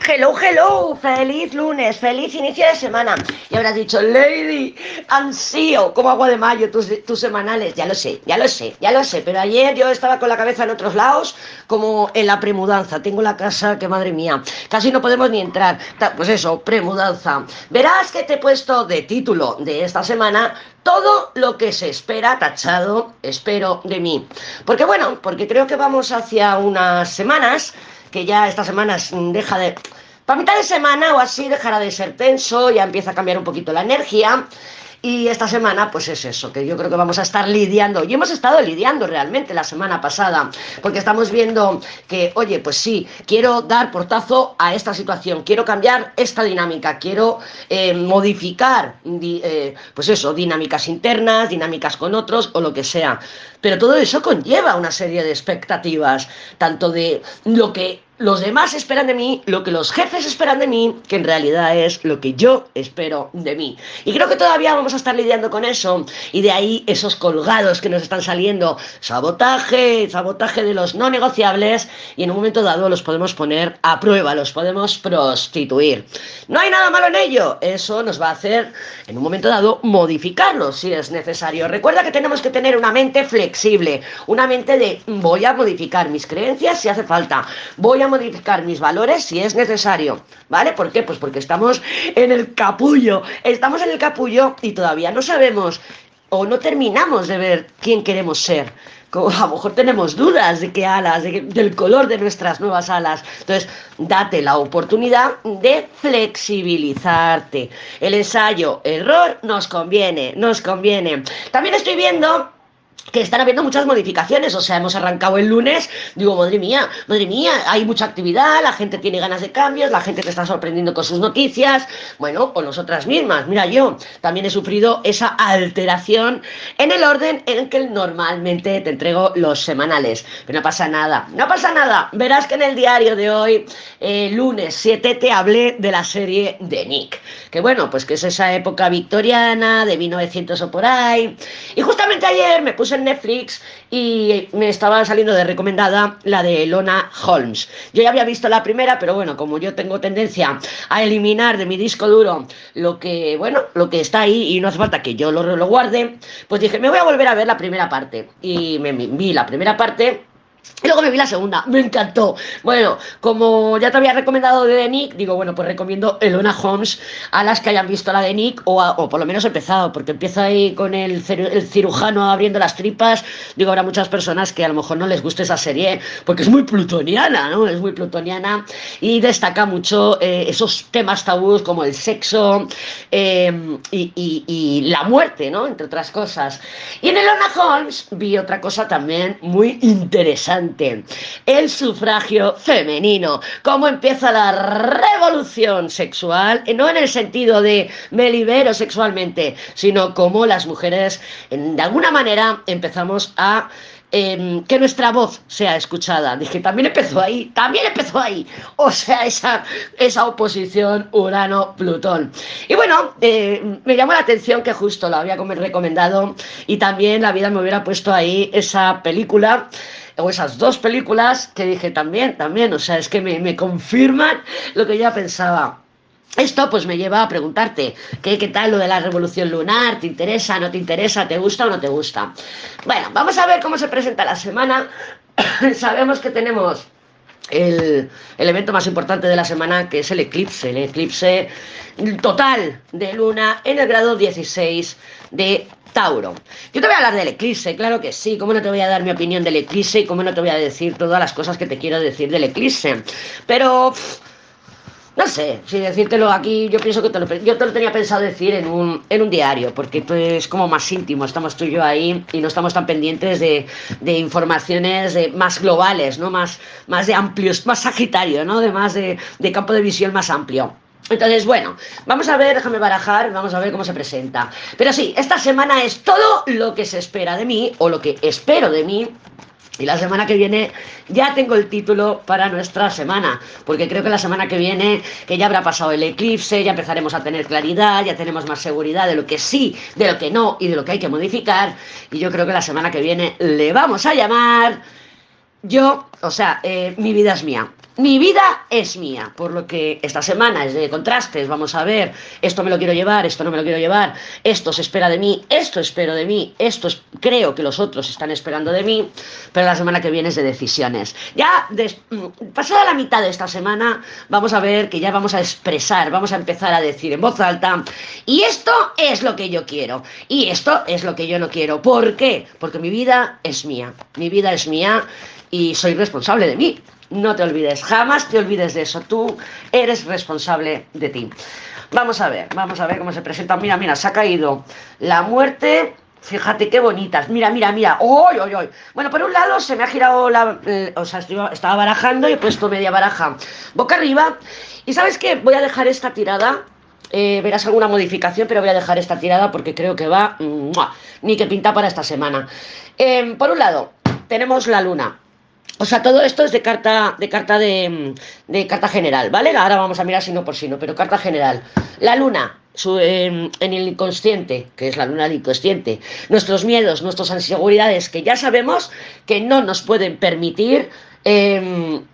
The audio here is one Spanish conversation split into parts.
Hello, hello, feliz lunes, feliz inicio de semana. Y habrás dicho, Lady, ansío, como agua de mayo tus, tus, semanales. Ya lo sé, ya lo sé, ya lo sé. Pero ayer yo estaba con la cabeza en otros lados, como en la premudanza. Tengo la casa que, madre mía, casi no podemos ni entrar. Pues eso, premudanza. Verás que te he puesto de título de esta semana todo lo que se espera, tachado, espero de mí. Porque bueno, porque creo que vamos hacia unas semanas que ya esta semana deja de... Para mitad de semana o así dejará de ser tenso, ya empieza a cambiar un poquito la energía. Y esta semana, pues es eso, que yo creo que vamos a estar lidiando, y hemos estado lidiando realmente la semana pasada, porque estamos viendo que, oye, pues sí, quiero dar portazo a esta situación, quiero cambiar esta dinámica, quiero eh, modificar, eh, pues eso, dinámicas internas, dinámicas con otros o lo que sea. Pero todo eso conlleva una serie de expectativas, tanto de lo que los demás esperan de mí lo que los jefes esperan de mí, que en realidad es lo que yo espero de mí. Y creo que todavía vamos a estar lidiando con eso. Y de ahí esos colgados que nos están saliendo. Sabotaje, sabotaje de los no negociables. Y en un momento dado los podemos poner a prueba, los podemos prostituir. No hay nada malo en ello. Eso nos va a hacer, en un momento dado, modificarlos si es necesario. Recuerda que tenemos que tener una mente flexible. Una mente de voy a modificar mis creencias si hace falta. Voy a modificar mis valores si es necesario, ¿vale? ¿Por qué? Pues porque estamos en el capullo, estamos en el capullo y todavía no sabemos o no terminamos de ver quién queremos ser. Como a lo mejor tenemos dudas de qué alas, del color de nuestras nuevas alas. Entonces, date la oportunidad de flexibilizarte. El ensayo, error, nos conviene, nos conviene. También estoy viendo que están habiendo muchas modificaciones, o sea, hemos arrancado el lunes, digo, madre mía, madre mía, hay mucha actividad, la gente tiene ganas de cambios, la gente te está sorprendiendo con sus noticias, bueno, o nosotras mismas, mira, yo también he sufrido esa alteración en el orden en el que normalmente te entrego los semanales, pero no pasa nada, no pasa nada, verás que en el diario de hoy, eh, lunes 7, te hablé de la serie de Nick, que bueno, pues que es esa época victoriana, de 1900 o por ahí, y justamente ayer me puse en Netflix y me estaba saliendo de recomendada la de Lona Holmes. Yo ya había visto la primera, pero bueno, como yo tengo tendencia a eliminar de mi disco duro lo que, bueno, lo que está ahí y no hace falta que yo lo, lo guarde, pues dije, me voy a volver a ver la primera parte. Y me vi la primera parte luego me vi la segunda, me encantó. Bueno, como ya te había recomendado de The Nick, digo, bueno, pues recomiendo Elona Holmes a las que hayan visto la de Nick o, o por lo menos empezado, porque empieza ahí con el, cirujano abriendo las tripas. Digo, habrá muchas personas que a lo mejor no les guste esa serie porque es muy plutoniana, ¿no? Es muy plutoniana y destaca mucho eh, esos temas tabús como el sexo y, y, y, la muerte, ¿no? Entre otras cosas. Y en Elona Holmes vi otra cosa también muy interesante el sufragio femenino, cómo empieza la revolución sexual, no en el sentido de me libero sexualmente, sino cómo las mujeres de alguna manera empezamos a em, que nuestra voz sea escuchada. Dije, también empezó ahí, también empezó ahí. O sea, esa, esa oposición Urano-Plutón. Y bueno, eh, me llamó la atención que justo lo había recomendado y también la vida me hubiera puesto ahí esa película esas dos películas que dije también, también, o sea, es que me, me confirman lo que ya pensaba. Esto pues me lleva a preguntarte, ¿qué, ¿qué tal lo de la revolución lunar? ¿Te interesa? ¿No te interesa? ¿Te gusta o no te gusta? Bueno, vamos a ver cómo se presenta la semana. Sabemos que tenemos el, evento más importante de la semana, que es el eclipse, el eclipse total de luna en el grado 16 de Tauro. Yo te voy a hablar del eclipse, claro que sí. ¿Cómo no te voy a dar mi opinión del eclipse y cómo no te voy a decir todas las cosas que te quiero decir del eclipse? Pero... no sé, si decírtelo aquí, yo pienso que te lo, yo te lo tenía pensado decir en un, en un diario, porque esto es como más íntimo, estamos tú y yo ahí y no estamos tan pendientes de, de informaciones más globales, ¿no? Más, más de amplios, más sagitario, ¿no? De más de, de campo de visión más amplio. Entonces, bueno, vamos a ver, déjame barajar, vamos a ver cómo se presenta. Pero sí, esta semana es todo lo que se espera de mí, o lo que espero de mí, y la semana que viene ya tengo el título para nuestra semana, porque creo que la semana que viene, que ya habrá pasado el eclipse, ya empezaremos a tener claridad, ya tenemos más seguridad de lo que sí, de lo que no y de lo que hay que modificar. Y yo creo que la semana que viene le vamos a llamar yo, o sea, eh, mi vida es mía. Mi vida es mía, por lo que esta semana es de contrastes, vamos a ver, esto me lo quiero llevar, esto no me lo quiero llevar, esto se espera de mí, esto espero de mí, esto es, creo que los otros están esperando de mí, pero la semana que viene es de decisiones. Ya pasada la mitad de esta semana vamos a ver que ya vamos a expresar, vamos a empezar a decir en voz alta, y esto es lo que yo quiero, y esto es lo que yo no quiero. ¿Por qué? Porque mi vida es mía, mi vida es mía y soy responsable de mí. No te olvides, jamás te olvides de eso. Tú eres responsable de ti. Vamos a ver, vamos a ver cómo se presenta. Mira, mira, se ha caído la muerte. Fíjate qué bonitas. Mira, mira, mira. ¡Oy, oy, oy! Bueno, por un lado se me ha girado la. Eh, o sea, estaba barajando y he puesto media baraja boca arriba. Y sabes qué? Voy a dejar esta tirada eh, verás alguna modificación, pero voy a dejar esta tirada porque creo que va ni que pinta para esta semana. Em, por un lado, tenemos la luna. O sea, todo esto es de carta, de carta de, carta general, ¿vale? Ahora vamos a mirar sino por sino, pero carta general. La luna, em, en el inconsciente, que es la luna del inconsciente, nuestros miedos, nuestras inseguridades, que ya sabemos que no nos pueden permitir Em,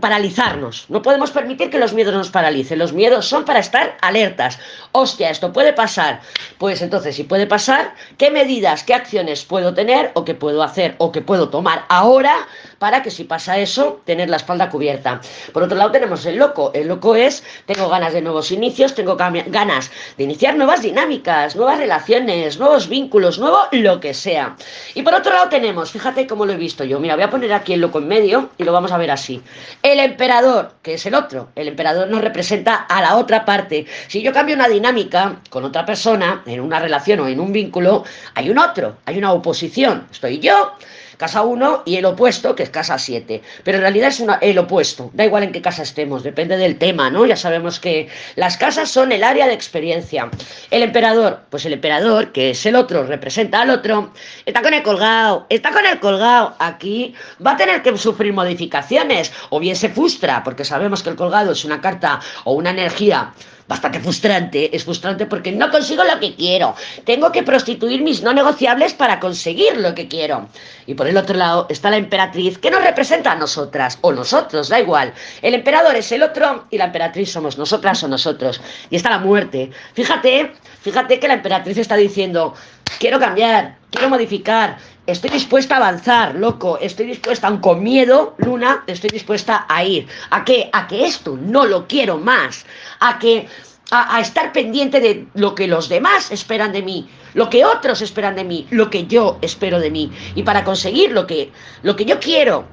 paralizarnos. No podemos permitir que los miedos nos paralicen. Los miedos son para estar alertas. Hostia, esto puede pasar. Pues entonces, si puede pasar, ¿qué medidas, qué acciones puedo tener o qué puedo hacer o qué puedo tomar ahora para que si pasa eso, tener la espalda cubierta? Por otro lado, tenemos el loco. El loco es, tengo ganas de nuevos inicios, tengo ganas de iniciar nuevas dinámicas, nuevas relaciones, nuevos vínculos, nuevo lo que sea. Y por otro lado tenemos, fíjate cómo lo he visto yo. Mira, voy a poner aquí el loco en medio y lo vamos a ver así. El emperador, que es el otro, el emperador nos representa a la otra parte. Si yo cambio una dinámica con otra persona, en una relación o en un vínculo, hay un otro, hay una oposición. Estoy yo casa 1 y el opuesto, que es casa 7. Pero en realidad es una, el opuesto, da igual en qué casa estemos, depende del tema, ¿no? Ya sabemos que las casas son el área de experiencia. El emperador, pues el emperador, que es el otro, representa al otro, está con el colgado, está con el colgado. Aquí va a tener que sufrir modificaciones, o bien se frustra, porque sabemos que el colgado es una carta o una energía bastante frustrante. Es frustrante porque no consigo lo que quiero. Tengo que prostituir mis no negociables para conseguir lo que quiero. Y por el otro lado está la emperatriz que nos representa a nosotras o nosotros, da igual. El emperador es el otro y la emperatriz somos nosotras o nosotros. Y está la muerte. Fíjate, fíjate que la emperatriz está diciendo, quiero cambiar, quiero modificar, estoy dispuesta a avanzar, loco, estoy dispuesta, aun con miedo, Luna, estoy dispuesta a ir. ¿A qué? A que esto no lo quiero más, a que a, estar pendiente de lo que los demás esperan de mí, lo que otros esperan de mí, lo que yo espero de mí. Y para conseguir lo que, lo que yo quiero,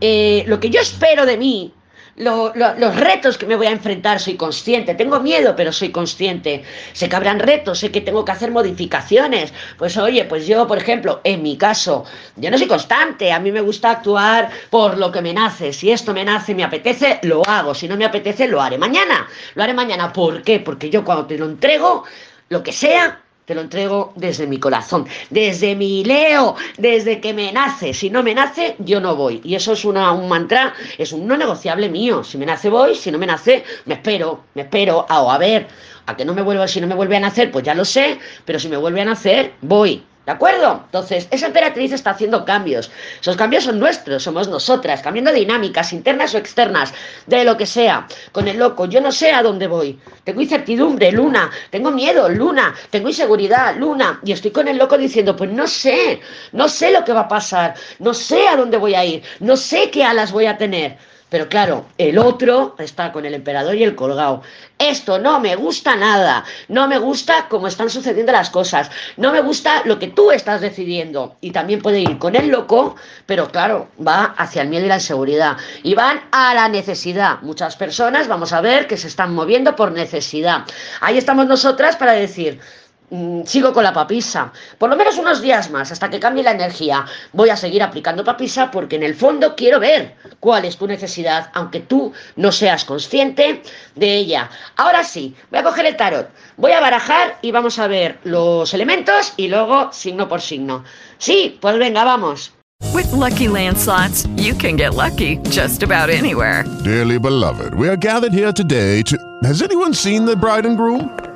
eh, lo que yo espero de mí, los retos que me voy a enfrentar, soy consciente. Tengo miedo, pero soy consciente. Sé que habrán retos, sé que tengo que hacer modificaciones. Pues oye, pues yo, por ejemplo, en mi caso, yo no soy constante. A mí me gusta actuar por lo que me nace. Si esto me nace, me apetece, lo hago. Si no me apetece, lo haré mañana. Lo haré mañana. ¿Por qué? Porque yo cuando te lo entrego, lo que sea, te lo entrego desde mi corazón, desde mi Leo, desde que me nace. Si no me nace, yo no voy. Y eso es una, un mantra, es un no negociable mío. Si me nace, voy. Si no me nace, me espero, me espero. a a ver, a que no me vuelva, si no me vuelve a nacer, pues ya lo sé. Pero si me vuelve a nacer, voy. ¿De acuerdo? Entonces, esa emperatriz está haciendo cambios. Esos cambios son nuestros, somos nosotras, cambiando dinámicas internas o externas, de lo que sea. Con el loco, yo no sé a dónde voy. Tengo incertidumbre, luna. Tengo miedo, luna. Tengo inseguridad, luna. Y estoy con el loco diciendo, pues no sé, no sé lo que va a pasar, no sé a dónde voy a ir, no sé qué alas voy a tener. Pero claro, el otro está con el emperador y el colgado. Esto no me gusta nada. No me gusta cómo están sucediendo las cosas. No me gusta lo que tú estás decidiendo. Y también puede ir con el loco, pero claro, va hacia el miedo y la inseguridad. Y van a la necesidad. Muchas personas, vamos a ver, que se están moviendo por necesidad. Ahí estamos nosotras para decir, Mm, sigo con la papisa. Por lo menos unos días más, hasta que cambie la energía. Voy a seguir aplicando papisa porque en el fondo quiero ver cuál es tu necesidad, aunque tú no seas consciente de ella. Ahora sí, voy a coger el tarot, voy a barajar y vamos a ver los elementos y luego signo por signo. Sí, pues venga, vamos. With lucky landslots, you can get lucky just about anywhere. Dearly beloved, we are gathered here today to. Has anyone seen the bride and groom?